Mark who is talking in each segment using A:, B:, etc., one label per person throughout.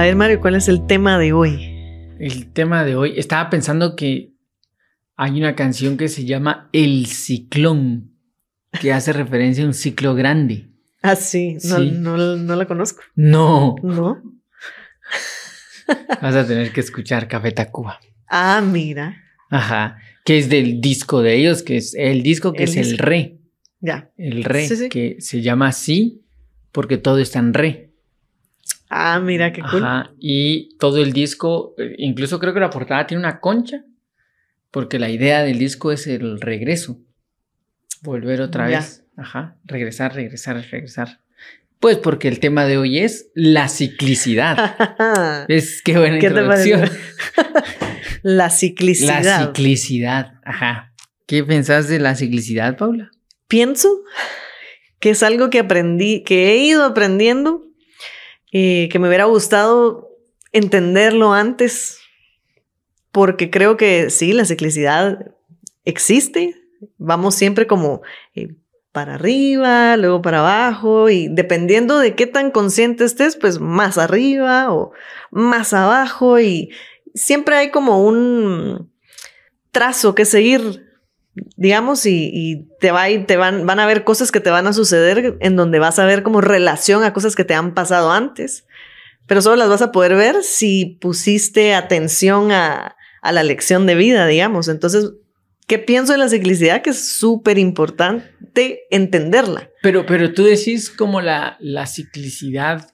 A: A ver, Mario, ¿cuál es el tema de hoy?
B: El tema de hoy, estaba pensando que hay una canción que se llama El Ciclón, que hace referencia a un ciclo grande.
A: Ah, sí, no,
B: Sí.
A: no, no la conozco.
B: No,
A: ¿No?
B: vas a tener que escuchar Café Tacuba.
A: Ah, mira.
B: Ajá, que es del disco de ellos, que es el disco que
A: El
B: es el re,
A: Ya.
B: el re,
A: Sí, sí.
B: que se llama así porque todo está en re.
A: Ah, mira, qué cool.
B: Ajá, y todo el disco, eh, incluso creo que la portada tiene una concha, porque la idea del disco es el regreso. Volver otra
A: Ya.
B: vez. Ajá, regresar, regresar, regresar. Pues porque el tema de hoy es la ciclicidad. es qué buena
A: ¿Qué te
B: introducción.
A: parece? La ciclicidad.
B: La ciclicidad, ajá. ¿Qué pensás de la ciclicidad, Paula?
A: Pienso que es algo que aprendí, que he ido aprendiendo, eh, que me hubiera gustado entenderlo antes, porque creo que sí, la ciclicidad existe. Vamos siempre como eh, para arriba, luego para abajo, y dependiendo de qué tan consciente estés, pues más arriba o más abajo, y siempre hay como un trazo que seguir digamos, y, y te, va, y te van, van a ver cosas que te van a suceder en donde vas a ver como relación a cosas que te han pasado antes, pero solo las vas a poder ver si pusiste atención a, a la lección de vida, digamos. Entonces, ¿qué pienso de la ciclicidad? Que es súper importante entenderla.
B: Pero, pero tú decís como la, la ciclicidad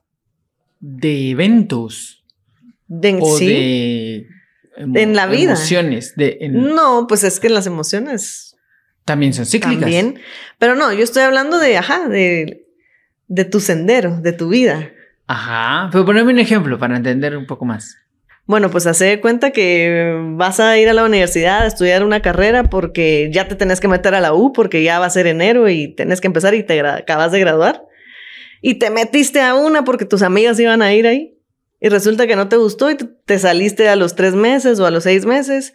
B: de eventos
A: De,
B: o
A: sí.
B: de
A: En la vida.
B: emociones. De, en-
A: No, pues es que las emociones
B: También son cíclicas.
A: también. Pero no, yo estoy hablando de, ajá, de, de tu sendero, de tu vida.
B: Ajá. Pero poneme un ejemplo para entender un poco más.
A: Bueno, pues hace cuenta que vas a ir a la universidad a estudiar una carrera porque ya te tenés que meter a la U porque ya va a ser enero y tenés que empezar y te acabas de graduar. Y te metiste a una porque tus amigas iban a ir ahí. Y resulta que no te gustó y te saliste a los tres meses o a los seis meses.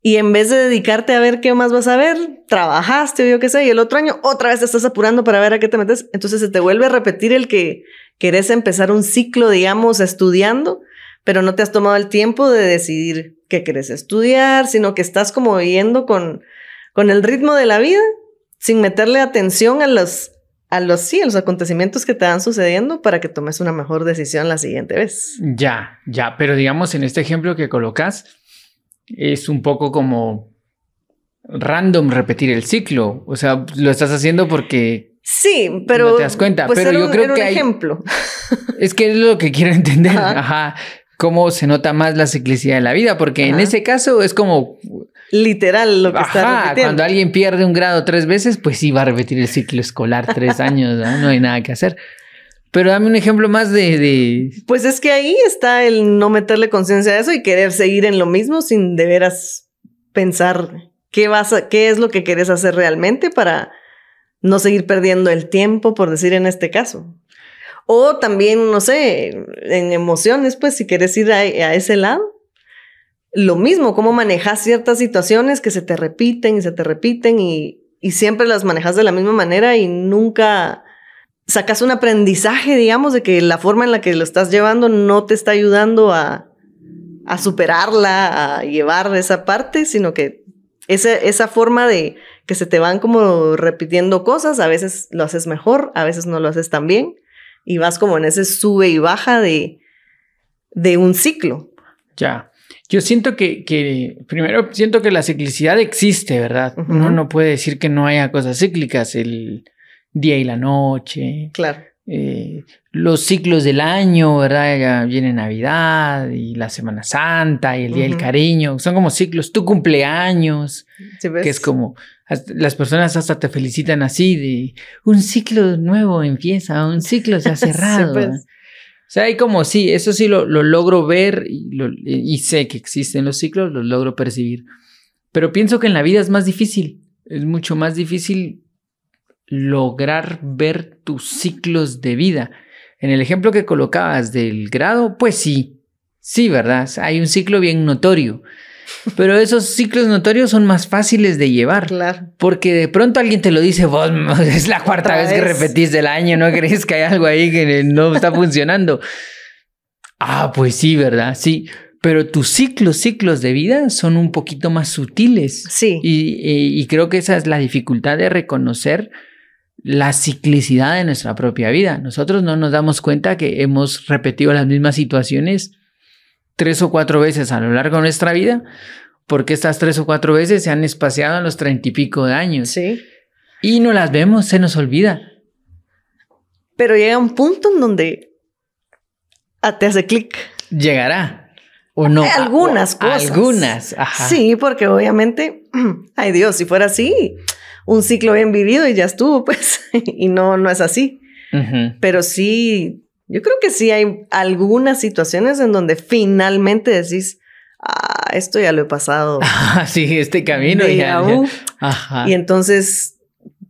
A: Y en vez de dedicarte a ver qué más vas a ver, trabajaste o yo qué sé, y el otro año otra vez te estás apurando para ver a qué te metes. Entonces se te vuelve a repetir el que querés empezar un ciclo, digamos, estudiando, pero no te has tomado el tiempo de decidir qué querés estudiar, sino que estás como yendo con, con el ritmo de la vida, sin meterle atención a los, a los, sí, a los acontecimientos que te van sucediendo para que tomes una mejor decisión la siguiente vez.
B: Ya, ya. Pero digamos, en este ejemplo que colocas, es un poco como random repetir el ciclo. O sea, lo estás haciendo porque
A: Sí, pero
B: No te das cuenta,
A: pues
B: pero yo
A: un-
B: creo
A: era un
B: que hay-
A: ejemplo.
B: es que es lo que quiero entender.
A: Ajá.
B: Ajá. Cómo se nota más la ciclicidad de la vida, porque en ese caso es como,
A: Literal lo que está repitiendo.
B: cuando alguien pierde un grado tres veces, pues sí va a repetir el ciclo escolar tres años, ¿no? No hay nada que hacer. Pero dame un ejemplo más de, de
A: Pues es que ahí está el no meterle conciencia a eso y querer seguir en lo mismo sin de veras pensar qué vas a, qué es lo que quieres hacer realmente para no seguir perdiendo el tiempo, por decir en este caso. O también, no sé, en emociones, pues si quieres ir a, a ese lado. Lo mismo, cómo manejas ciertas situaciones que se te repiten y se te repiten y, y siempre las manejas de la misma manera y nunca sacas un aprendizaje, digamos, de que la forma en la que lo estás llevando no te está ayudando a, a superarla, a llevar esa parte, sino que esa, esa forma de que se te van como repitiendo cosas, a veces lo haces mejor, a veces no lo haces tan bien, y vas como en ese sube y baja de, de un ciclo.
B: Ya. Yo siento que, que, primero, siento que la ciclicidad existe, ¿verdad? Uno no puede decir que no haya cosas cíclicas, el día y la noche,
A: Claro.
B: eh, los ciclos del año, ¿verdad? Ya viene Navidad y la Semana Santa y el Día del
A: Ujú.
B: Cariño, son como ciclos, tu cumpleaños,
A: ¿Sí
B: que es como, las personas hasta te felicitan así de, un ciclo nuevo empieza, un ciclo se ha cerrado. ¿verdad? O sea, hay como, sí, eso sí lo, lo logro ver y, lo- y sé que existen los ciclos, los logro percibir. Pero pienso que en la vida es más difícil, es mucho más difícil lograr ver tus ciclos de vida. En el ejemplo que colocabas del grado, pues sí, sí, ¿verdad? Hay un ciclo bien notorio. Pero esos ciclos notorios son más fáciles de llevar.
A: Claro.
B: Porque de pronto alguien te lo dice, vos es la cuarta vez que repetís del año, ¿no crees que hay algo ahí que no está funcionando? Ah, pues sí, ¿verdad? Sí. Pero tus ciclos, ciclos de vida son un poquito más sutiles.
A: Sí.
B: Y, y creo que esa es la dificultad de reconocer la ciclicidad de nuestra propia vida. Nosotros no nos damos cuenta que hemos repetido las mismas situaciones tres o cuatro veces a lo largo de nuestra vida, porque estas tres o cuatro veces se han espaciado en los treinta y pico de años.
A: Sí.
B: Y no las vemos, se nos olvida.
A: Pero llega un punto en donde ah, te hace clic.
B: Llegará. O no.
A: Algunas
B: O-
A: cosas.
B: Algunas. Ajá.
A: Sí, porque obviamente, ay Dios, si fuera así, un ciclo bien vivido y ya estuvo, pues, y no, no es así. Pero sí, yo creo que sí hay algunas situaciones en donde finalmente decís, ah, esto ya lo he pasado.
B: Ah, sí, este camino ya. ya. Ajá.
A: Y entonces,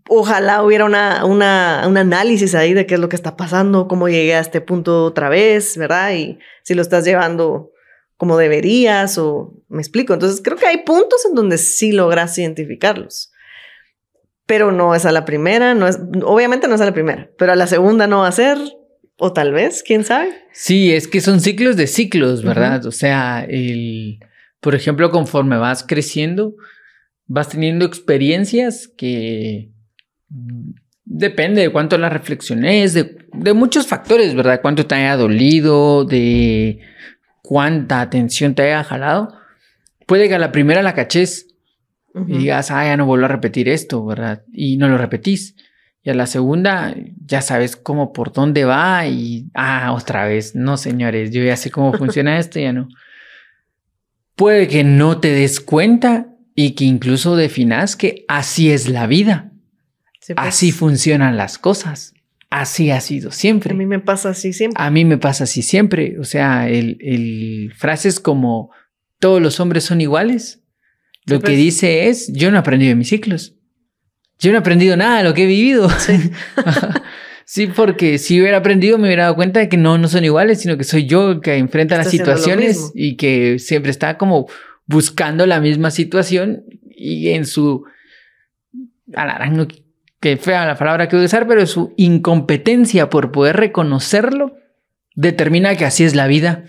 A: ojalá hubiera una, una, un análisis ahí de qué es lo que está pasando, cómo llegué a este punto otra vez, ¿verdad? Y si lo estás llevando como deberías o me explico. Entonces, creo que hay puntos en donde sí logras identificarlos. Pero no es a la primera, no es, obviamente no es a la primera, pero a la segunda no va a ser, o tal vez, quién sabe.
B: Sí, es que son ciclos de ciclos, ¿verdad? O sea, el, por ejemplo, conforme vas creciendo, vas teniendo experiencias que mm, depende de cuánto las reflexiones, de, de muchos factores, ¿verdad? Cuánto te haya dolido, de cuánta atención te haya jalado. Puede que a la primera la caches Y digas, ah, ya no vuelvo a repetir esto, ¿verdad? Y no lo repetís. Y a la segunda ya sabes cómo por dónde va y, ah, otra vez, no señores, yo ya sé cómo funciona esto, ya no. Puede que no te des cuenta y que incluso definas que así es la vida,
A: Sí, pues,
B: así funcionan las cosas, así ha sido siempre.
A: A mí me pasa así siempre.
B: A mí me pasa así siempre. O sea, el, el- frases como todos los hombres son iguales. Lo que dice es, yo no he aprendido de mis ciclos. Yo no he aprendido nada de lo que he vivido.
A: Sí.
B: Sí, porque si hubiera aprendido me hubiera dado cuenta de que no, no son iguales, sino que soy yo el que enfrenta las situaciones y que siempre está como buscando la misma situación y en su... a la gran, no- que fea la palabra que voy a usar, pero su incompetencia por poder reconocerlo determina que así es la vida.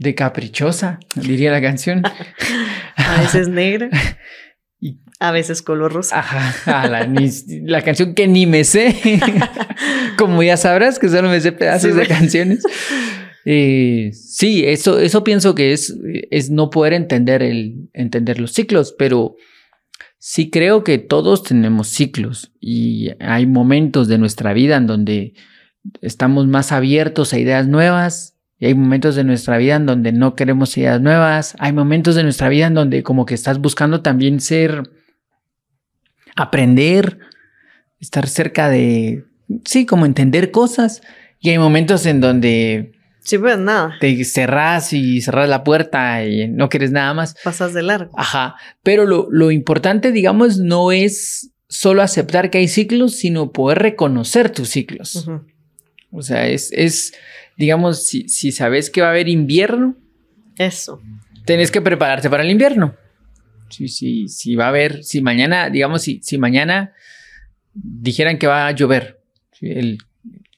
B: De caprichosa, diría la canción.
A: A veces negra,
B: Y-
A: a veces color rosa.
B: Ajá, a la, ni- la canción que ni me sé. Como ya sabrás, que solo me sé pedazos
A: Sí,
B: de canciones. Eh, sí, eso, eso pienso que es, es no poder entender, el, entender los ciclos, pero sí creo que todos tenemos ciclos y hay momentos de nuestra vida en donde estamos más abiertos a ideas nuevas y hay momentos de nuestra vida en donde no queremos ideas nuevas. Hay momentos de nuestra vida en donde como que estás buscando también ser, aprender, estar cerca de, sí, como entender cosas. Y hay momentos en donde
A: Sí, pues nada,
B: te cerrás y cerrás la puerta y no quieres nada más.
A: pasas de largo.
B: Ajá. Pero lo, lo importante, digamos, no es solo aceptar que hay ciclos, sino poder reconocer tus ciclos.
A: Ujú.
B: O sea, es, es digamos, si, si sabes que va a haber invierno,
A: Eso.
B: tenés que prepararte para el invierno. Si, si, si va a haber, si mañana, digamos, si, si mañana dijeran que va a llover, si el-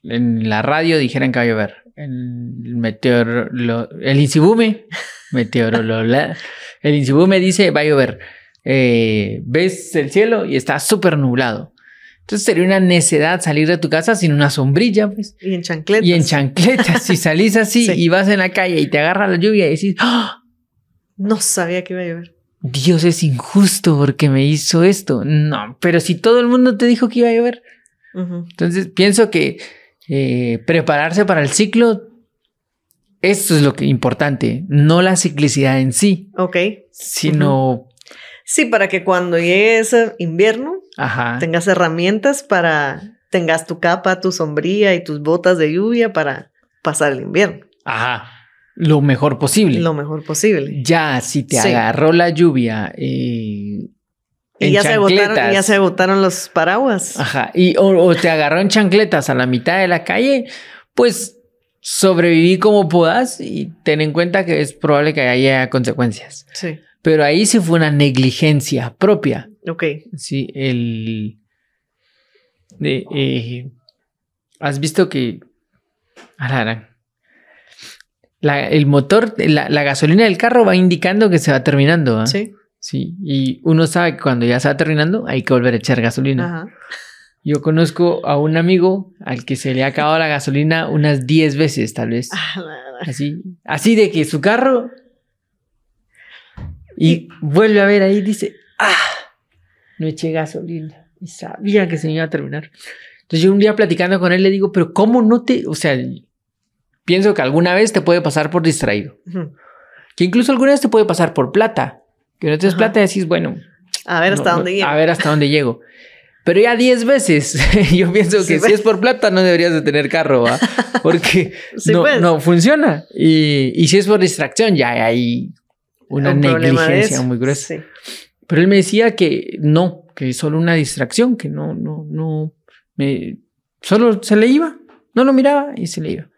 B: en la radio dijeran que va a llover, el meteor, lo- el Insibume, meteorolola, el Insibume dice va a llover, Eh, ves el cielo y está súper nublado. Entonces sería una necedad salir de tu casa sin una sombrilla, pues.
A: Y en chancletas.
B: Y en chancletas, si salís así
A: Sí.
B: y vas en la calle y te agarra la lluvia y decís, ¡Ah!
A: No sabía que iba a llover.
B: Dios es injusto porque me hizo esto. No, pero si todo el mundo te dijo que iba a llover. Entonces pienso que eh, prepararse para el ciclo, esto es lo que importante, no la ciclicidad en sí,
A: Ok.
B: sino,
A: Sí, para que cuando llegue ese invierno
B: ajá,
A: tengas herramientas para, tengas tu capa, tu sombría y tus botas de lluvia para pasar el invierno
B: ajá, lo mejor posible.
A: lo mejor posible.
B: Ya, si te
A: Sí.
B: agarró la lluvia, eh,
A: Y
B: en
A: ya se, agotaron, ya se agotaron los paraguas.
B: Ajá, y o, o te agarró en chancletas a la mitad de la calle, pues sobreviví como puedas y ten en cuenta que es probable que haya consecuencias.
A: Sí.
B: Pero ahí sí fue una negligencia propia.
A: Ok.
B: Sí, el. de, eh, Has visto que. la el motor, la, la gasolina del carro va indicando que se va terminando. ¿ah?
A: Sí.
B: Sí, y uno sabe que cuando ya se va terminando hay que volver a echar gasolina.
A: Ajá.
B: Yo conozco a un amigo al que se le ha acabado la gasolina unas 10 veces, tal vez. Así, así de que su carro y vuelve a ver ahí y dice, ah, no eché gasolina y sabía que se me iba a terminar. Entonces yo un día platicando con él le digo, pero ¿cómo no te, o sea, pienso que alguna vez te puede pasar por distraído,
A: Ujú.
B: que incluso alguna vez te puede pasar por plata, que no tienes
A: Ajá.
B: plata y decís, bueno,
A: A ver hasta
B: no,
A: dónde
B: no,
A: llega.
B: A ver hasta dónde llego. Pero ya 10 veces, yo pienso que
A: Sí,
B: si
A: pues.
B: es por plata no deberías de tener carro, ¿va? Porque
A: Sí,
B: no,
A: pues.
B: no funciona. Y, y si es por distracción, ya hay una
A: Un
B: negligencia muy gruesa.
A: Sí.
B: Pero él me decía que no, que es solo una distracción, que no, no, no, me, solo se le iba, no lo miraba y se le iba.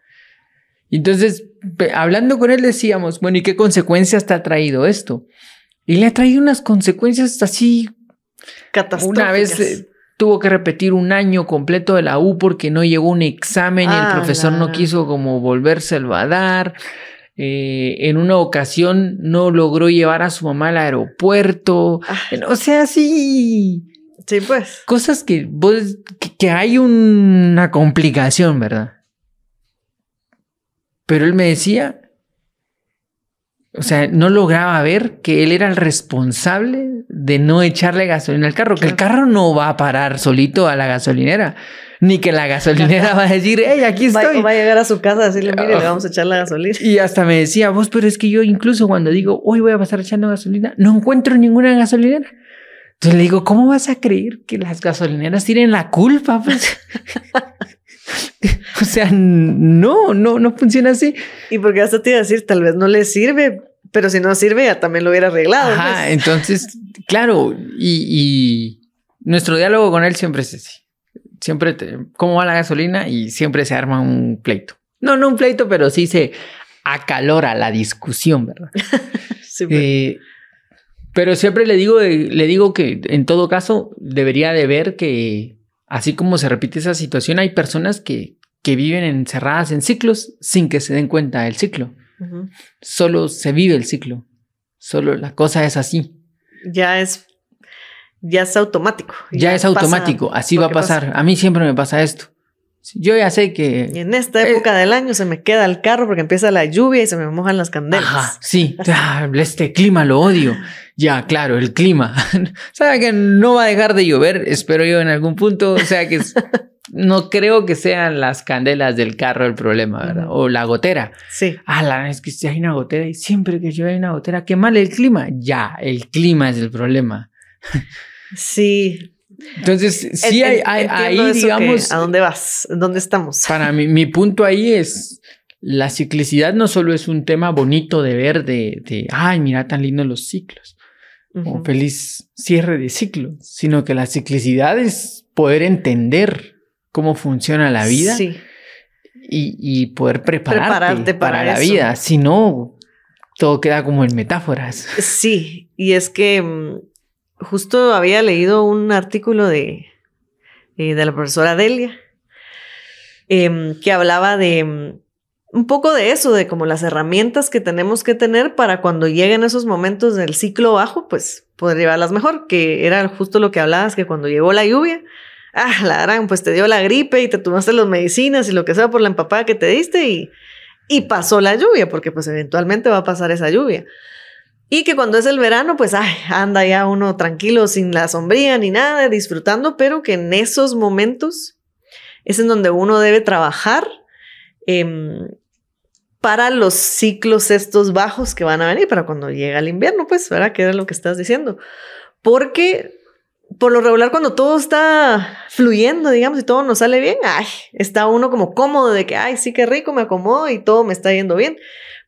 B: Y Entonces, hablando con él decíamos, bueno, ¿y qué consecuencias te ha traído esto? Y le ha traído unas consecuencias así
A: Catastróficas.
B: una vez eh, tuvo que repetir un año completo de la U porque no llegó un examen y
A: Ah,
B: el profesor no quiso como volvérselo a dar. Eh, en una ocasión no logró llevar a su mamá al aeropuerto.
A: Ah,
B: O sea, sí,
A: sí, pues.
B: cosas que, vos- que, que hay una complicación, ¿verdad? Pero él me decía, o sea, no lograba ver que él era el responsable de no echarle gasolina al carro, que el carro no va a parar solito a la gasolinera, ni que la gasolinera va a decir, hey, aquí
A: Va,
B: estoy.
A: va a llegar a su casa a decirle, mire,
B: Ah.
A: le vamos a echar la gasolina.
B: Y hasta me decía, vos, pero es que yo incluso cuando digo, hoy voy a pasar echando gasolina, no encuentro ninguna gasolinera. Entonces le digo, ¿cómo vas a creer que las gasolineras tienen la culpa? Pues? o sea, no, no, no funciona así.
A: Y porque hasta te iba a decir, tal vez no le sirve, pero si no sirve, ya también lo hubiera arreglado.
B: Ajá,
A: pues.
B: entonces, claro, y, y nuestro diálogo con él siempre es así. Siempre, te- ¿cómo va la gasolina? Y siempre se arma un pleito. No, no un pleito, pero sí se acalora la discusión, ¿verdad?
A: Sí.
B: Eh, pero siempre le digo, le digo que en todo caso debería de ver que así como se repite esa situación, hay personas que, que viven encerradas en ciclos sin que se den cuenta del ciclo. Solo se vive el ciclo. Solo la cosa es así.
A: Ya es, ya es automático.
B: Ya, es
A: pasa
B: automático. Así va a
A: que pasa.
B: pasar. A mí siempre me pasa esto. Yo ya sé
A: Y
B: que...
A: en esta
B: Eh,
A: época del año se me queda el carro porque empieza la lluvia y se me mojan las candelas.
B: Ajá, sí, ah, este clima lo odio. Ya, claro, el clima. Sabe que no va a dejar de llover, espero yo en algún punto. O sea que es- no creo que sean las candelas del carro el problema, ¿verdad? O la gotera.
A: Sí,
B: Ah, la es que si hay una gotera y siempre que llueve hay una gotera, qué mal el clima. Ya, el clima es el problema.
A: sí.
B: Entonces, sí
A: En-
B: hay, ahí,
A: que,
B: digamos,
A: ¿A dónde vas? ¿Dónde estamos?
B: para mí, mi punto ahí es, la ciclicidad no solo es un tema bonito de ver, de, de ay, mira tan lindos los ciclos, o feliz cierre de ciclo, sino que la ciclicidad es poder entender cómo funciona la vida
A: Sí,
B: y, y poder prepararte,
A: Prepararte
B: para,
A: para
B: la vida. Si no, todo queda como en metáforas.
A: sí. Y es que mm, justo había leído un artículo de, eh, de la profesora Delia em, que hablaba de mm, un poco de eso, de como las herramientas que tenemos que tener para cuando lleguen esos momentos del ciclo bajo, pues poder llevarlas mejor, que era justo lo que hablabas, que cuando llegó la lluvia, ah, la gran, pues te dio la gripe y te tomaste las medicinas y lo que sea por la empapada que te diste y, y pasó la lluvia, porque pues eventualmente va a pasar esa lluvia. Y que cuando es el verano, pues ay, anda ya uno tranquilo, sin la sombría ni nada, disfrutando, pero que en esos momentos es en donde uno debe trabajar em, para los ciclos estos bajos que van a venir, para cuando llega el invierno, pues, ¿verdad? Que era lo que estás diciendo. Porque por lo regular, cuando todo está fluyendo, digamos, y todo nos sale bien, ay, está uno como cómodo de que, ay, sí, qué rico, me acomodo y todo me está yendo bien.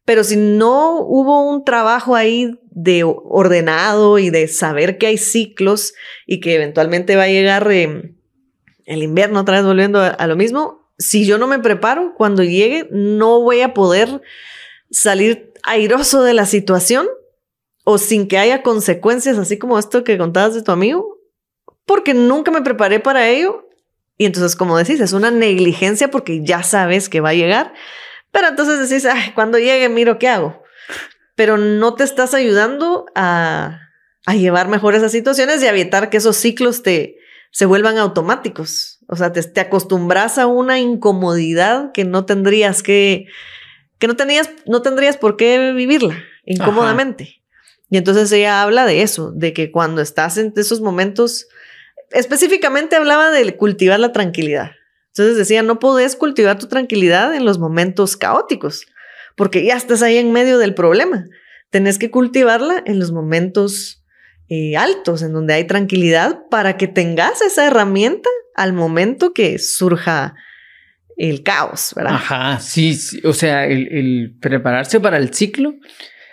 A: Pero si no hubo un trabajo ahí de ordenado y de saber que hay ciclos y que eventualmente va a llegar eh, el invierno otra vez volviendo a, a lo mismo, si yo no me preparo, cuando llegue no voy a poder salir airoso de la situación o sin que haya consecuencias, así como esto que contabas de tu amigo, porque nunca me preparé para ello. Y entonces, como decís, es una negligencia porque ya sabes que va a llegar, Pero entonces decís, ay, cuando llegue miro qué hago. Pero no te estás ayudando a, a llevar mejor esas situaciones y a evitar que esos ciclos te, se vuelvan automáticos. O sea, te, te acostumbras a una incomodidad que no tendrías que, que no, tenías, no tendrías por qué vivirla incómodamente. Y entonces ella habla de eso, de que cuando estás en esos momentos, específicamente hablaba de cultivar la tranquilidad. Entonces decía, no podés cultivar tu tranquilidad en los momentos caóticos, porque ya estás ahí en medio del problema. Tenés que cultivarla en los momentos eh, altos, en donde hay tranquilidad, para que tengas esa herramienta al momento que surja el caos, ¿verdad?
B: Ajá, sí, o sea, el, prepararse para el ciclo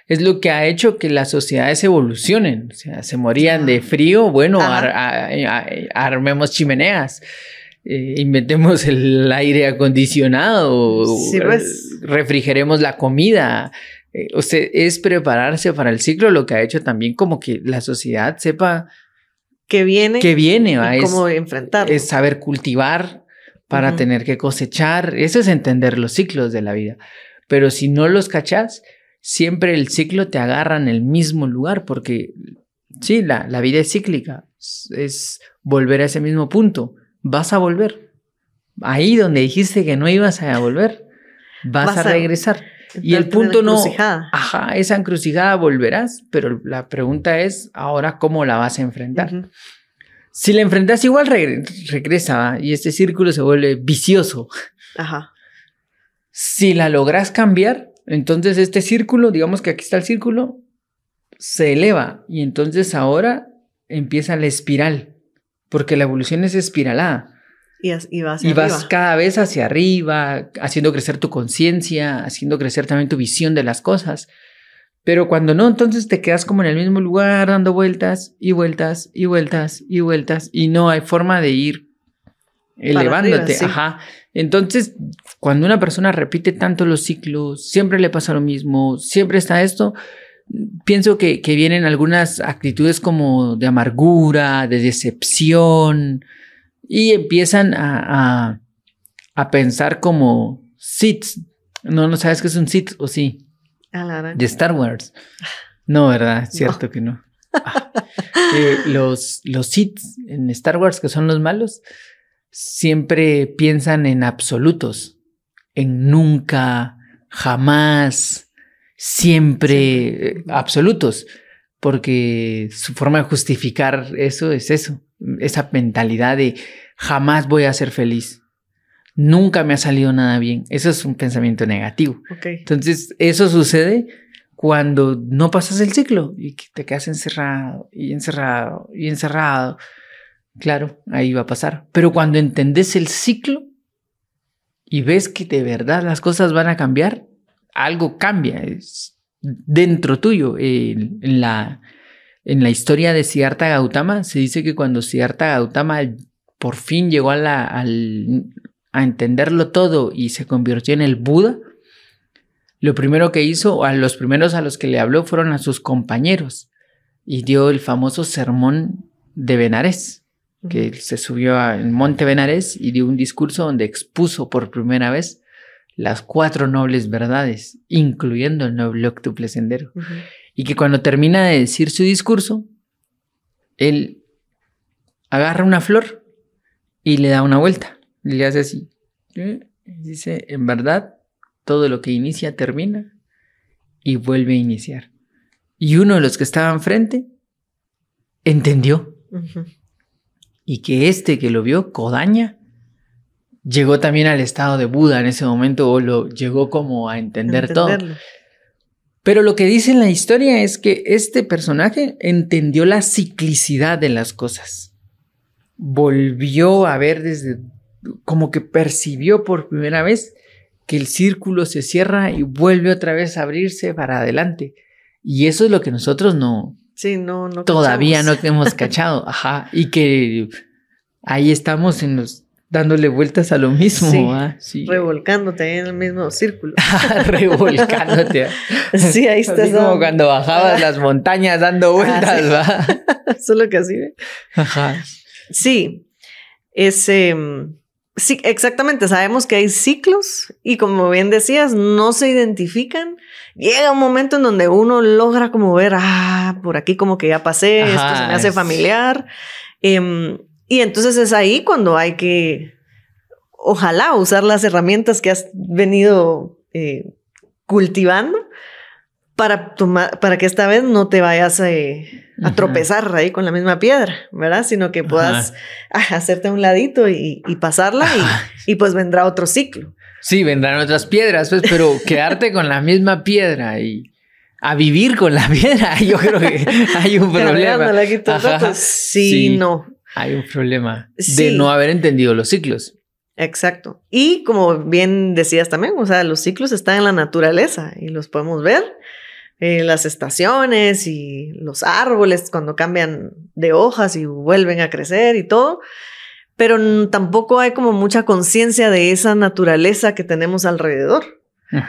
B: es lo que ha hecho que las sociedades evolucionen. O sea, se morían de frío, bueno, armemos chimeneas. Eh, inventemos el aire acondicionado, pues. refrigeremos la comida. Eh, o sea, es prepararse para el ciclo, lo que ha hecho también como que la sociedad sepa
A: que viene,
B: que viene,
A: y cómo enfrentar.
B: Es saber cultivar para tener que cosechar. Eso es entender los ciclos de la vida. Pero si no los cachas, siempre el ciclo te agarra en el mismo lugar, porque sí, la, la vida es cíclica, es volver a ese mismo punto vas a volver. Ahí donde dijiste que no ibas a volver, vas, a regresar. y el punto no, ajá, esa encrucijada volverás, pero la pregunta es ahora cómo la vas a enfrentar. Si la enfrentas igual regresa y este círculo se vuelve vicioso. Ajá. Si la logras cambiar, entonces este círculo, digamos que aquí está el círculo, se eleva y entonces ahora empieza la espiral porque la evolución es espiralada.
A: Y, vas,
B: cada vez hacia arriba, haciendo crecer tu conciencia, haciendo crecer también tu visión de las cosas. Pero cuando no, entonces te quedas como en el mismo lugar, dando vueltas y vueltas y vueltas y vueltas, y no hay forma de ir elevándote. Ajá. Entonces, cuando una persona repite tanto los ciclos, siempre le pasa lo mismo, siempre está esto, pienso que, vienen algunas actitudes como de amargura, de decepción, y empiezan a, a, pensar como Sith. No, no sabes qué es un Sith, o sí. De Star Wars. No, ¿verdad? Cierto que no. Ah. Eh, los, los Sith en Star Wars, que son los malos, siempre piensan en absolutos, en nunca, jamás, siempre eh, absolutos, porque su forma de justificar eso es eso, esa mentalidad de jamás voy a ser feliz. Nunca me ha salido nada bien. Eso es un pensamiento negativo. Entonces, eso sucede cuando no pasas el ciclo y te quedas encerrado y encerrado y encerrado. Claro, ahí va a pasar. Pero cuando entendés el ciclo y ves que de verdad las cosas van a cambiar, algo cambia es dentro tuyo. en, la, en la historia de Siddhartha Gautama se dice que cuando Siddhartha Gautama por fin llegó a, la, a entenderlo todo y se convirtió en el Buda, lo primero que hizo, a los primeros a los que le habló fueron a sus compañeros y dio el famoso sermón de Benares, que se subió al monte Benares y dio un discurso donde expuso por primera vez las cuatro nobles verdades, incluyendo el noble octuple sendero. Y que cuando termina de decir su discurso, él agarra una flor y le da una vuelta. Y le hace así. Dice, en verdad, todo lo que inicia termina y vuelve a iniciar. Y uno de los que estaba enfrente entendió. Y que este que lo vio, Codaña, llegó también al estado de Buda en ese momento o lo llegó como a entender todo. Pero lo que dice en la historia es que este personaje entendió la ciclicidad de las cosas. Volvió a ver desde, como que percibió por primera vez que el círculo se cierra y vuelve otra vez a abrirse para adelante. Y eso es lo que nosotros no,
A: sí, no, no
B: todavía no hemos cachado. Ajá. Y que ahí estamos en los dándole vueltas a lo mismo.
A: Sí, Revolcándote en el mismo círculo.
B: revolcándote.
A: sí, ahí estás.
B: Así como cuando bajabas las montañas dando ah, vueltas, ¿va?
A: Solo que así. Ajá. Sí. Es, em, Sí, exactamente. Sabemos que hay ciclos y como bien decías, no se identifican. Llega un momento en donde uno logra como ver, ah, por aquí como que ya pasé, esto se me hace familiar. Em, y entonces es ahí cuando hay que, ojalá, usar las herramientas que has venido eh, cultivando para tomar, para que esta vez no te vayas eh, a tropezar ahí con la misma piedra, ¿verdad? Sino que puedas hacerte a un ladito y, pasarla y, pues vendrá otro ciclo.
B: Sí, vendrán otras piedras, pues, pero quedarte con la misma piedra y a vivir con la piedra, yo creo que hay un problema.
A: sí, no.
B: Hay un problema de no haber entendido los ciclos.
A: Exacto. Y como bien decías también, o sea, los ciclos están en la naturaleza y los podemos ver eh, las estaciones y los árboles cuando cambian de hojas y vuelven a crecer y todo, pero tampoco hay como mucha conciencia de esa naturaleza que tenemos alrededor.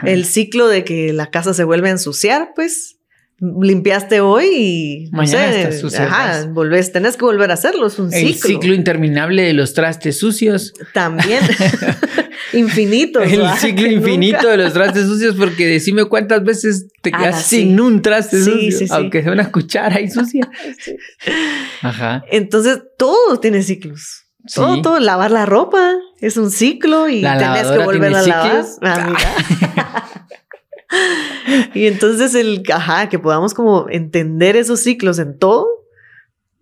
A: El ciclo de que la casa se vuelve a ensuciar, pues limpiaste hoy y
B: mañana
A: ajá, volvés, tenés que volver a hacerlo, es un ciclo.
B: El ciclo interminable de los trastes sucios.
A: También. infinito.
B: El ciclo infinito de los trastes sucios, porque decime cuántas veces te quedas sin un traste sucio, aunque sea una cuchara y sucia.
A: Ajá. Entonces, todo tiene ciclos. Todo, todo, lavar la ropa es un ciclo y tenés que volver a lavar. Ah, y entonces el, ajá, que podamos como entender esos ciclos en todo,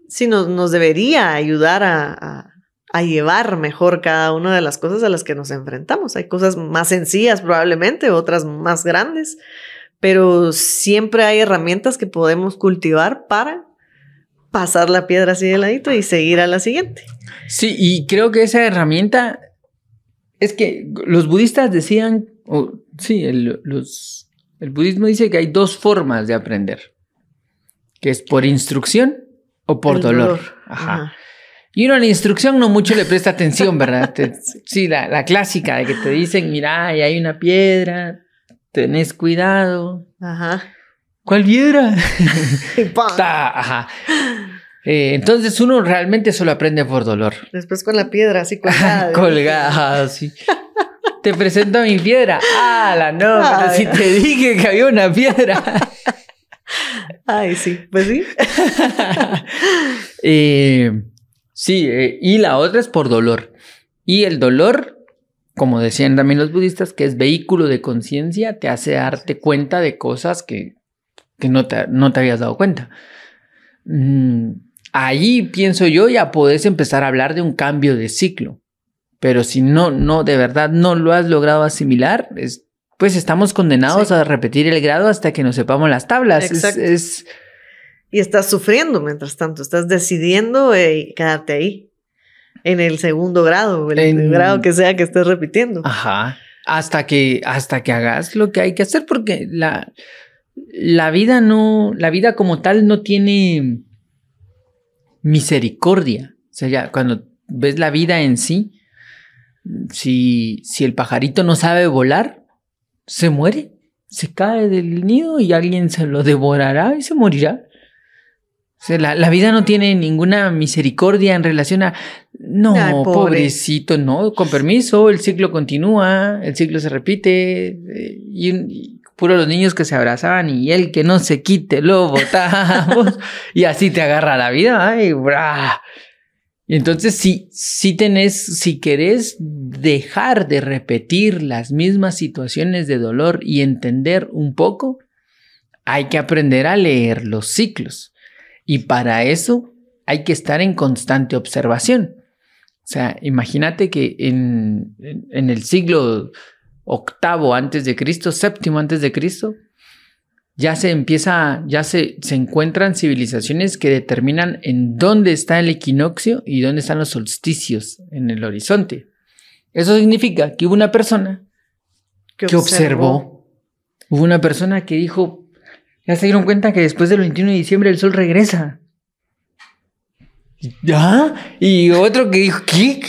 A: sí nos, nos debería ayudar a, a, llevar mejor cada una de las cosas a las que nos enfrentamos. Hay cosas más sencillas probablemente, otras más grandes, pero siempre hay herramientas que podemos cultivar para pasar la piedra así de ladito y seguir a la siguiente.
B: Sí, y creo que esa herramienta es que los budistas decían sí, el, los, el budismo dice que hay dos formas de aprender, que es por instrucción o por dolor. Ajá. Y uno en la instrucción no mucho le presta atención, ¿verdad? sí, la, clásica de que te dicen, mira, ahí hay una piedra, tenés cuidado. Ajá. ¿Cuál piedra? ajá. Eh, entonces uno realmente solo aprende por dolor.
A: Después con la piedra así colgada.
B: colgada, sí te presento mi piedra. Ah, la no, pero si te dije que había una piedra.
A: Ay, sí, pues sí.
B: Eh, sí, eh, y la otra es por dolor. Y el dolor, como decían también los budistas, que es vehículo de conciencia, te hace darte cuenta de cosas que, no, te, no te habías dado cuenta. Mm, ahí pienso yo, ya podés empezar a hablar de un cambio de ciclo. Pero si no, no, de verdad no lo has logrado asimilar, pues estamos condenados a repetir el grado hasta que nos sepamos las tablas. Es,
A: Y estás sufriendo mientras tanto, estás decidiendo eh, quedarte ahí, en el segundo grado, en el grado que sea que estés repitiendo.
B: Ajá. Hasta que, hasta que hagas lo que hay que hacer, porque la, la vida no, la vida como tal no tiene misericordia. O sea, ya cuando ves la vida en sí, si, si el pajarito no sabe volar, se muere, se cae del nido y alguien se lo devorará y se morirá. la, vida no tiene ninguna misericordia en relación a, no, pobrecito, no, con permiso, el ciclo continúa, el ciclo se repite, eh, y, puro los niños que se abrazaban y el que no se quite lo botamos, y así te agarra la vida, bra. Y entonces, si, si tenés, si querés dejar de repetir las mismas situaciones de dolor y entender un poco, hay que aprender a leer los ciclos. Y para eso hay que estar en constante observación. O sea, imagínate que en, en el siglo octavo antes de Cristo, séptimo antes de Cristo, ya se empieza, ya se, se encuentran civilizaciones que determinan en dónde está el equinoccio y dónde están los solsticios en el horizonte. Eso significa que hubo una persona que, observó. Hubo una persona que dijo, ya se dieron cuenta que después del 21 de diciembre el sol regresa. ¿Ya? Y otro que dijo, ¿qué?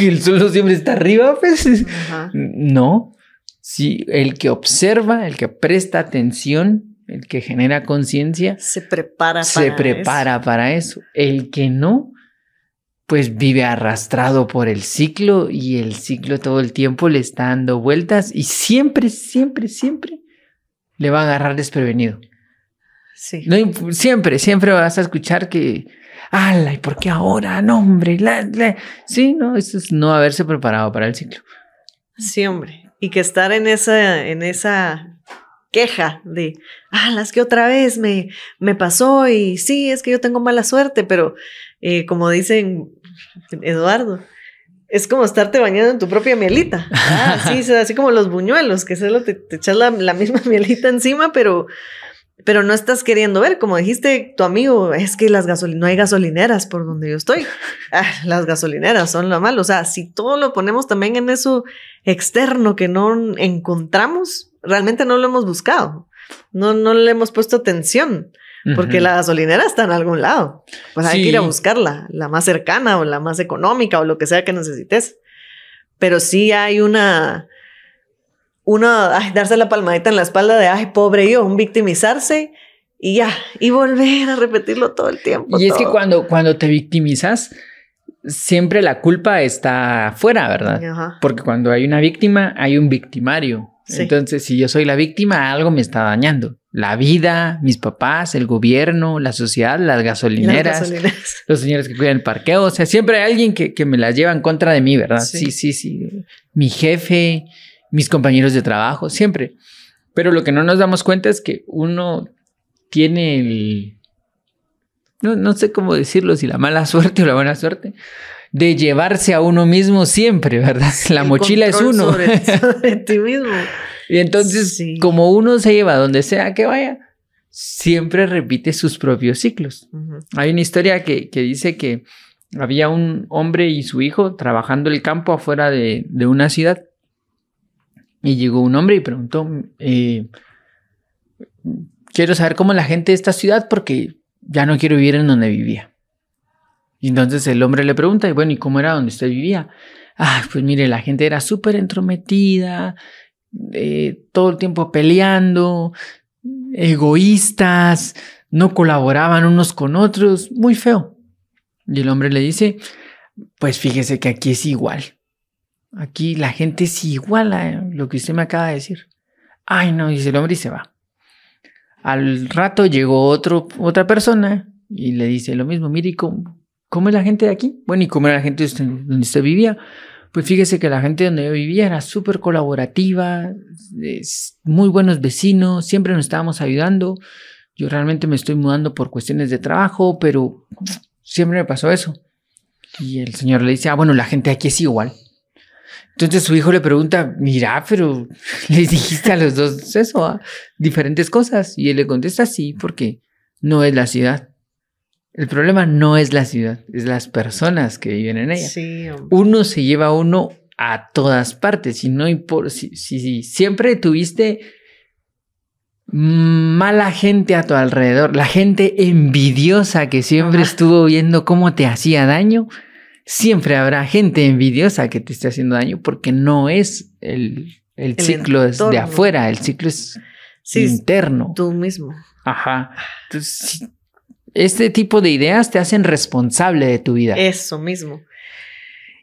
B: ¿El sol siempre está arriba? Pues no. Sí, el que observa, el que presta atención, el que genera conciencia
A: se prepara
B: se prepara para eso. El que no, pues vive arrastrado por el ciclo y el ciclo todo el tiempo le está dando vueltas y siempre, siempre, siempre le va a agarrar desprevenido.
A: Sí.
B: No, siempre, siempre vas a escuchar que, ¡ala! ¿Y por qué ahora? No, hombre. Sí, no, eso es no haberse preparado para el ciclo.
A: Sí, hombre. Y que estar en esa, en esa queja de, ah, las que otra vez me, me pasó y sí, es que yo tengo mala suerte, pero eh, como dicen Eduardo, es como estarte bañando en tu propia mielita. Ah, sí, así como los buñuelos, que solo te, te echas la, la, misma mielita encima, pero, pero no estás queriendo ver. Como dijiste tu amigo, es que las gasolineras, no hay gasolineras por donde yo estoy. Ah, las gasolineras son lo malo. O sea, si todo lo ponemos también en eso externo que no encontramos, realmente no lo hemos buscado. No, no le hemos puesto atención. Porque la gasolinera está en algún lado. Pues hay que ir a buscarla, la más cercana o la más económica o lo que sea que necesites. Pero sí hay una, una, ay, darse la palmadita en la espalda de, ay, pobre yo, un victimizarse y ya, y volver a repetirlo todo el tiempo.
B: Y es que cuando, cuando te victimizas, siempre la culpa está afuera, ¿verdad? Porque cuando hay una víctima, hay un victimario. Entonces, si yo soy la víctima, algo me está dañando. La vida, mis papás, el gobierno, la sociedad, las gasolineras, los señores que cuidan el parqueo. O sea, siempre hay alguien que, me las lleva en contra de mí, ¿verdad? Sí. sí, sí, Mi jefe, mis compañeros de trabajo, siempre. Pero lo que no nos damos cuenta es que uno tiene el... No, no sé cómo decirlo, si la mala suerte o la buena suerte, de llevarse a uno mismo siempre, ¿verdad? La mochila es uno.
A: Sobre, ti mismo.
B: y entonces, como uno se lleva donde sea que vaya, siempre repite sus propios ciclos. Hay una historia que, dice que había un hombre y su hijo trabajando el campo afuera de, una ciudad. Y llegó un hombre y preguntó, eh, quiero saber cómo la gente de esta ciudad porque ya no quiero vivir en donde vivía. Y entonces el hombre le pregunta, y bueno, ¿y cómo era donde usted vivía? Ah, pues mire, la gente era súper entrometida, eh, todo el tiempo peleando, egoístas, no colaboraban unos con otros, muy feo. Y el hombre le dice, pues fíjese que aquí es igual. Aquí la gente es igual a lo que usted me acaba de decir. Ay, no, dice el hombre y se va. Al rato llegó otro, otra persona y le dice lo mismo, mire, ¿cómo, ¿Cómo es la gente de aquí? Bueno, ¿y cómo era la gente donde usted vivía? Pues fíjese que la gente donde yo vivía era súper colaborativa, muy buenos vecinos, siempre nos estábamos ayudando. Yo realmente me estoy mudando por cuestiones de trabajo, pero siempre me pasó eso. Y el señor le dice, ah, bueno, la gente aquí es igual. Entonces su hijo le pregunta, mira, pero les dijiste a los dos eso, ¿ah? diferentes cosas. Y él le contesta, sí, porque no es la ciudad. El problema no es la ciudad, es las personas que viven en ella.
A: Sí,
B: uno se lleva a uno a todas partes y no importa si, si, siempre tuviste mala gente a tu alrededor, la gente envidiosa que siempre estuvo viendo cómo te hacía daño, siempre habrá gente envidiosa que te esté haciendo daño porque no es el, el, ciclo de afuera, el ciclo es interno.
A: Tú mismo.
B: Ajá. Entonces, este tipo de ideas te hacen responsable de tu vida.
A: Eso mismo.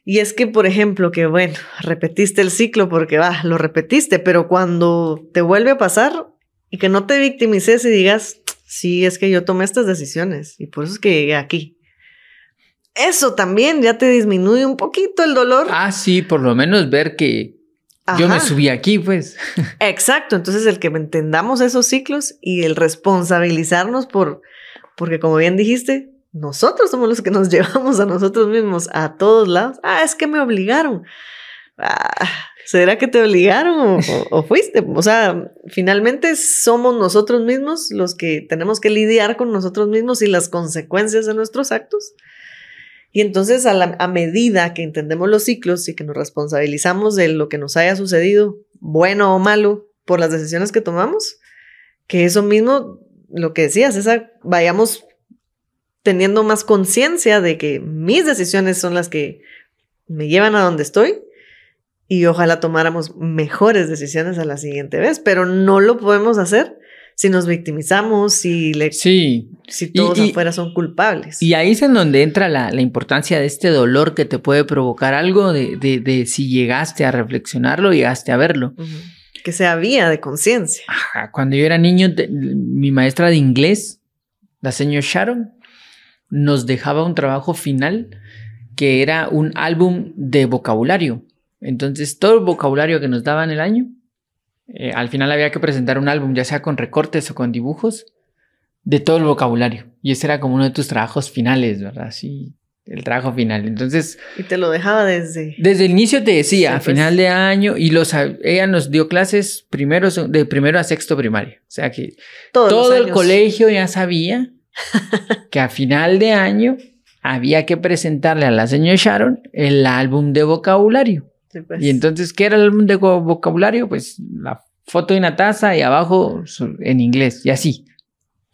A: Y es que, por ejemplo, que bueno, repetiste el ciclo porque va, lo repetiste, pero cuando te vuelve a pasar y que no te victimices y digas, sí, es que yo tomé estas decisiones y por eso es que llegué aquí. Eso también ya te disminuye un poquito el dolor.
B: Ah, sí, por lo menos ver que yo me subí aquí, pues.
A: Exacto, entonces el que entendamos esos ciclos y el responsabilizarnos por porque como bien dijiste, nosotros somos los que nos llevamos a nosotros mismos a todos lados. Ah, es que me obligaron. Ah, ¿Será que te obligaron o, fuiste? O sea, finalmente somos nosotros mismos los que tenemos que lidiar con nosotros mismos y las consecuencias de nuestros actos. Y entonces a, medida que entendemos los ciclos y que nos responsabilizamos de lo que nos haya sucedido, bueno o malo, por las decisiones que tomamos, que eso mismo lo que decías, esa vayamos teniendo más conciencia de que mis decisiones son las que me llevan a donde estoy y ojalá tomáramos mejores decisiones a la siguiente vez, pero no lo podemos hacer si nos victimizamos, si le...
B: Sí,
A: Si todos afuera son culpables.
B: Y ahí es en donde entra la, importancia de este dolor que te puede provocar algo, de, de, si llegaste a reflexionarlo, llegaste a verlo.
A: Que sea vía de conciencia.
B: Cuando yo era niño, mi maestra de inglés, la señora Sharon, nos dejaba un trabajo final que era un álbum de vocabulario. Entonces, todo el vocabulario que nos daban el año, eh, al final había que presentar un álbum, ya sea con recortes o con dibujos, de todo el vocabulario. Y ese era como uno de tus trabajos finales, ¿verdad? Sí, el trabajo final. Entonces...
A: Y te lo dejaba desde...
B: Desde el inicio te decía, a pues. final de año, y los, ella nos dio clases primero, de primero a sexto primario. O sea que todo el colegio ya sabía que a final de año había que presentarle a la señora Sharon el álbum de vocabulario. Pues. Y entonces, ¿qué era el álbum de vocabulario? Pues la foto de una taza y abajo en inglés, y así.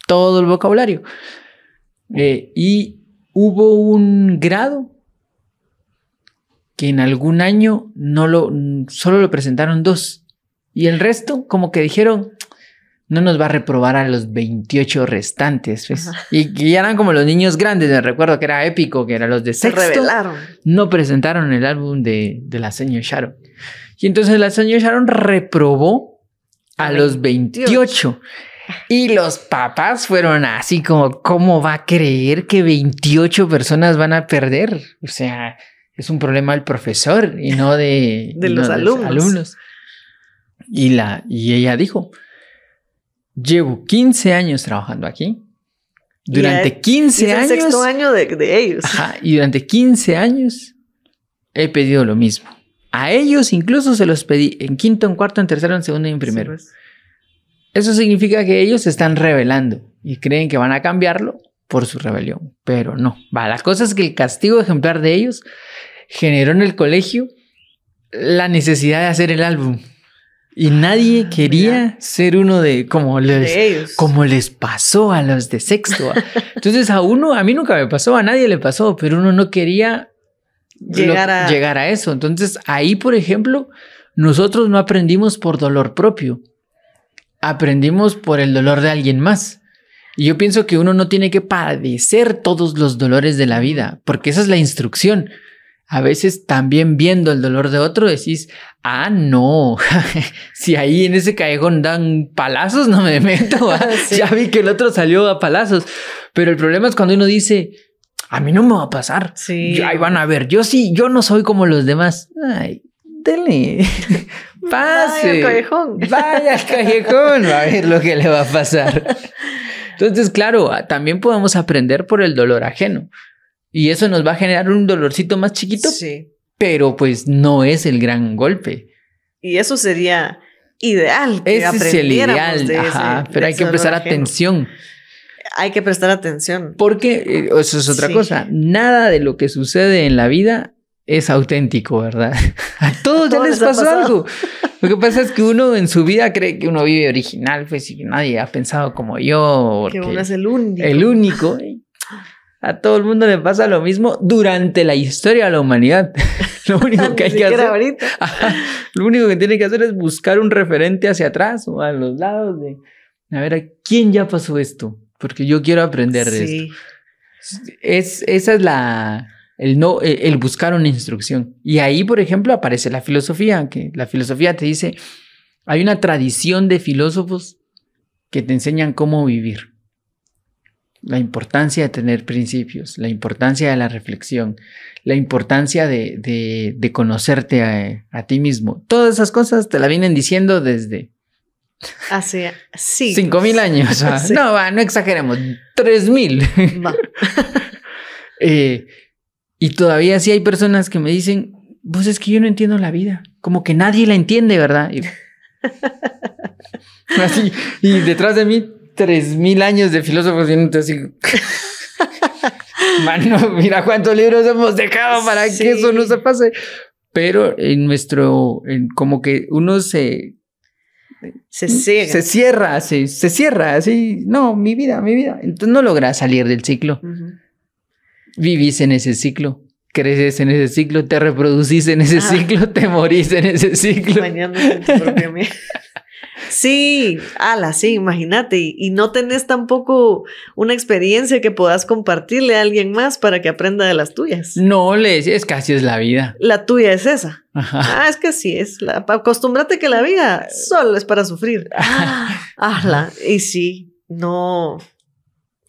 B: Todo el vocabulario. Eh, y hubo un grado que en algún año no lo, solo lo presentaron dos. Y el resto, como que dijeron, no nos va a reprobar a los 28 restantes. Pues. Y que ya eran como los niños grandes, me recuerdo que era épico, que eran los de sexto. Se revelaron. No presentaron el álbum de, la señora Sharon. Y entonces la señora Sharon reprobó a los 28. Y los papás fueron así como, ¿cómo va a creer que 28 personas van a perder? O sea, es un problema del profesor y no de,
A: de los, alumnos. alumnos.
B: Y, la, y ella dijo, Llevo 15 años trabajando aquí. Durante 15 años.
A: Es el sexto año de, ellos.
B: y durante 15 años he pedido lo mismo. A ellos incluso se los pedí en quinto, en cuarto, en tercero, en segundo y en primero. Pues. Eso significa que ellos se están revelando y creen que van a cambiarlo por su rebelión. Pero no. Va, la cosa es que el castigo ejemplar de ellos generó en el colegio la necesidad de hacer el álbum. Y nadie ah, quería ser uno de como les, como les pasó a los de sexto. Entonces a uno, a mí nunca me pasó, a nadie le pasó, pero uno no quería llegar, a... llegar a eso. Entonces ahí, por ejemplo, nosotros no aprendimos por dolor propio, aprendimos por el dolor de alguien más. Y yo pienso que uno no tiene que padecer todos los dolores de la vida, porque esa es la instrucción a veces también viendo el dolor de otro decís, ah, no, si ahí en ese callejón dan palazos, no me meto. ¿ah? Ya vi que el otro salió a palazos. Pero el problema es cuando uno dice, a mí no me va a pasar. Sí. Ahí van a ver, yo sí, yo no soy como los demás. Ay, dele, pase. Vaya al callejón. Vaya al callejón, a ver lo que le va a pasar. Entonces, claro, también podemos aprender por el dolor ajeno. Y eso nos va a generar un dolorcito más chiquito. Sí. Pero pues no es el gran golpe.
A: Y eso sería ideal. Que Ese es el ideal.
B: Ajá, pero hay que prestar atención.
A: Hay que prestar atención.
B: Porque eh, eso es otra cosa. Nada de lo que sucede en la vida es auténtico, ¿verdad? A todos ya les pasó algo. Lo que pasa es que uno en su vida cree que uno vive original, pues y que nadie ha pensado como yo.
A: Que uno es el único.
B: El único. A todo el mundo le pasa lo mismo durante la historia de la humanidad. lo único que hay que hacer. lo único que tiene que hacer es buscar un referente hacia atrás o a los lados de a ver a quién ya pasó esto, porque yo quiero aprender de esto. Es, esa es la el no e, el buscar una instrucción. Y ahí, por ejemplo, aparece la filosofía, que la filosofía te dice, hay una tradición de filósofos que te enseñan cómo vivir la importancia de tener principios, la importancia de la reflexión, la importancia de, conocerte a, ti mismo. Todas esas cosas te la vienen diciendo desde...
A: Hace sí.
B: Cinco mil años. No, no exageremos. Tres mil. Eh, y todavía sí hay personas que me dicen, pues es que yo no entiendo la vida. Como que nadie la entiende, ¿verdad? así, y detrás de mí tres mil años de filósofos y así. Mano, mira cuántos libros hemos dejado para que eso no se pase. Pero en nuestro, como que uno se
A: se cierra.
B: Se cierra, se, se, cierra, así, no, mi vida, mi vida. Entonces no logras salir del ciclo. Vivís en ese ciclo, creces en ese ciclo, te reproducís en ese ciclo, te morís en ese ciclo.
A: Sí, ala, sí, imagínate. Y, y no tenés tampoco una experiencia que puedas compartirle a alguien más para que aprenda de las tuyas.
B: No, le es así es la vida.
A: La tuya es esa.
B: Ajá.
A: Ah, es que así es. La, acostúmbrate que la vida solo es para sufrir. Ah, ala. Y sí, no.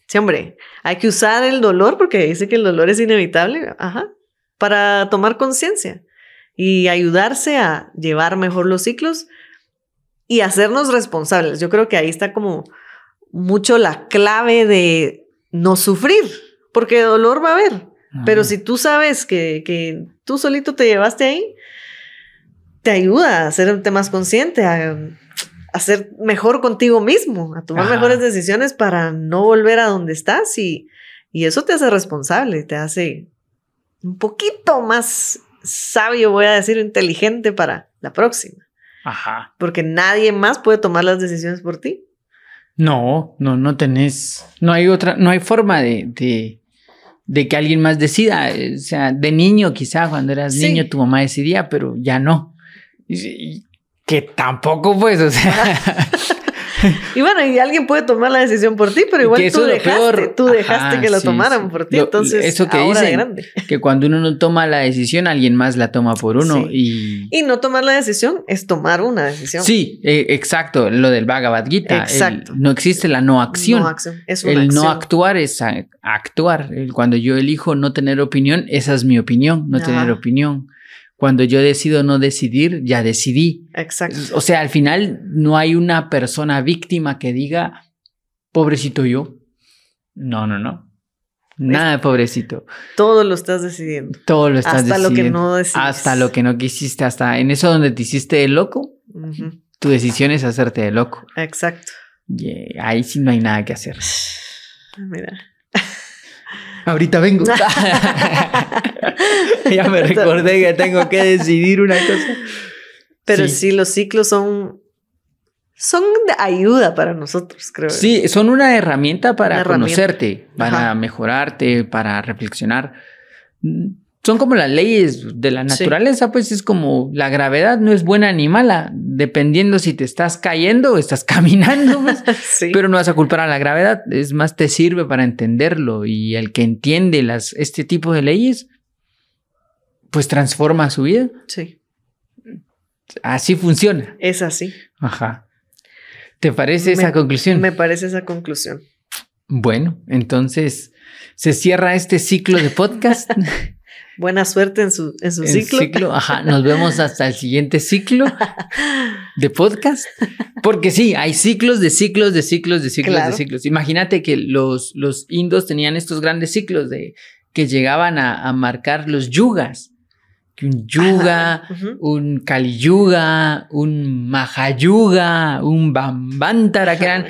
A: Sí, hombre, hay que usar el dolor porque dice que el dolor es inevitable. Ajá. Para tomar conciencia y ayudarse a llevar mejor los ciclos y hacernos responsables. Yo creo que ahí está como mucho la clave de no sufrir, porque dolor va a haber. Pero si tú sabes que, que, tú solito te llevaste ahí, te ayuda a hacerte más consciente, a, a ser mejor contigo mismo, a tomar
B: Ajá.
A: mejores decisiones para no volver a donde estás y, y eso te hace responsable, te hace un poquito más sabio, voy a decir, inteligente para la próxima.
B: Ajá.
A: Porque nadie más puede tomar las decisiones por ti.
B: No, no, no tenés. No hay otra, no hay forma de, de, de que alguien más decida. O sea, de niño, quizá cuando eras
A: Sí.
B: niño, tu mamá decidía, pero ya no. Y, y que tampoco, pues, o sea.
A: Y bueno, y alguien puede tomar la decisión por ti, pero igual tú dejaste,
B: peor.
A: tú dejaste
B: Ajá,
A: que lo
B: sí,
A: tomaran
B: sí.
A: por ti.
B: Lo-
A: Entonces,
B: eso que
A: ahora
B: dicen.
A: grande.
B: que cuando uno no toma la decisión, alguien más la toma por uno.
A: Sí.
B: Y
A: Y no tomar la decisión es tomar una decisión.
B: sí, eh, exacto, lo del Bhagavad Gita. el-
A: Exacto.
B: no existe la no acción.
A: No acción. Es una
B: El no actuar es a- actuar. El- Cuando yo elijo no tener opinión, esa es mi opinión, no
A: Ajá.
B: tener opinión. Cuando yo decido no decidir, ya decidí.
A: Exacto.
B: O sea, al final no hay una persona víctima que diga, pobrecito yo. No, no, no. Nada de pobrecito.
A: Todo lo estás decidiendo.
B: Todo lo estás
A: Hasta lo que
B: decidiendo.
A: no decides.
B: Hasta lo que no quisiste, hasta en eso donde te hiciste de loco, tu decisión es hacerte de loco.
A: Exacto.
B: Y eh, ahí sí no hay nada que hacer.
A: Mira.
B: Ahorita vengo. ya me recordé que tengo que decidir una cosa.
A: Pero
B: Sí.
A: sí. los ciclos son, son de ayuda para nosotros, creo.
B: Sí, son una herramienta para
A: Una herramienta.
B: conocerte, para
A: Ajá.
B: mejorarte, para reflexionar. Son como las leyes de la
A: Sí.
B: naturaleza, pues es como la gravedad no es buena ni mala, dependiendo si te estás cayendo o estás caminando, pues.
A: Sí.
B: pero no vas a culpar a la gravedad, es más te sirve para entenderlo y el que entiende las, este tipo de leyes, pues transforma su vida.
A: sí.
B: Así funciona.
A: Es así.
B: Ajá. ¿Te parece esa conclusión?
A: Me parece esa conclusión.
B: Bueno, entonces se cierra este ciclo de podcast.
A: Buena suerte en su, en su ciclo.
B: Ajá, nos vemos hasta el siguiente ciclo de podcast. Porque sí, hay ciclos de ciclos de ciclos de ciclos
A: Claro.
B: de ciclos. Imagínate que los, los indos tenían estos grandes ciclos de que llegaban a, a marcar los yugas. Que un yuga, un Kali Yuga, un Mahayuga, un Bambantara, que eran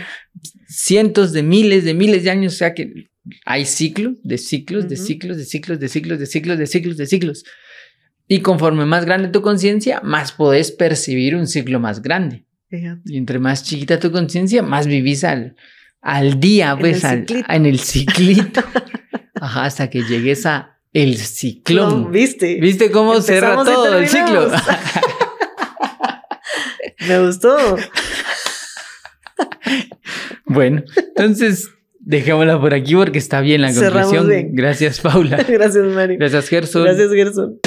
B: cientos de miles de miles de años. O sea que hay ciclos de ciclos, de ciclos, de ciclos, de ciclos, de ciclos, de ciclos, de ciclos. Y conforme más grande tu conciencia, más podés percibir un ciclo más grande.
A: Fíjate.
B: Y entre más chiquita tu conciencia, más vivís al, al día,
A: En
B: pues,
A: el
B: al-
A: ciclito.
B: en el ciclito. Ajá, hasta que llegues a el ciclón.
A: No, ¿Viste?
B: ¿Viste cómo cerra
A: Empezamos y
B: todo el ciclo?
A: Me gustó.
B: bueno, entonces dejémosla por aquí porque está bien la conclusión.
A: bien.
B: Gracias, Paula.
A: Gracias, Mari.
B: Gracias, Gerson.
A: Gracias, Gerson.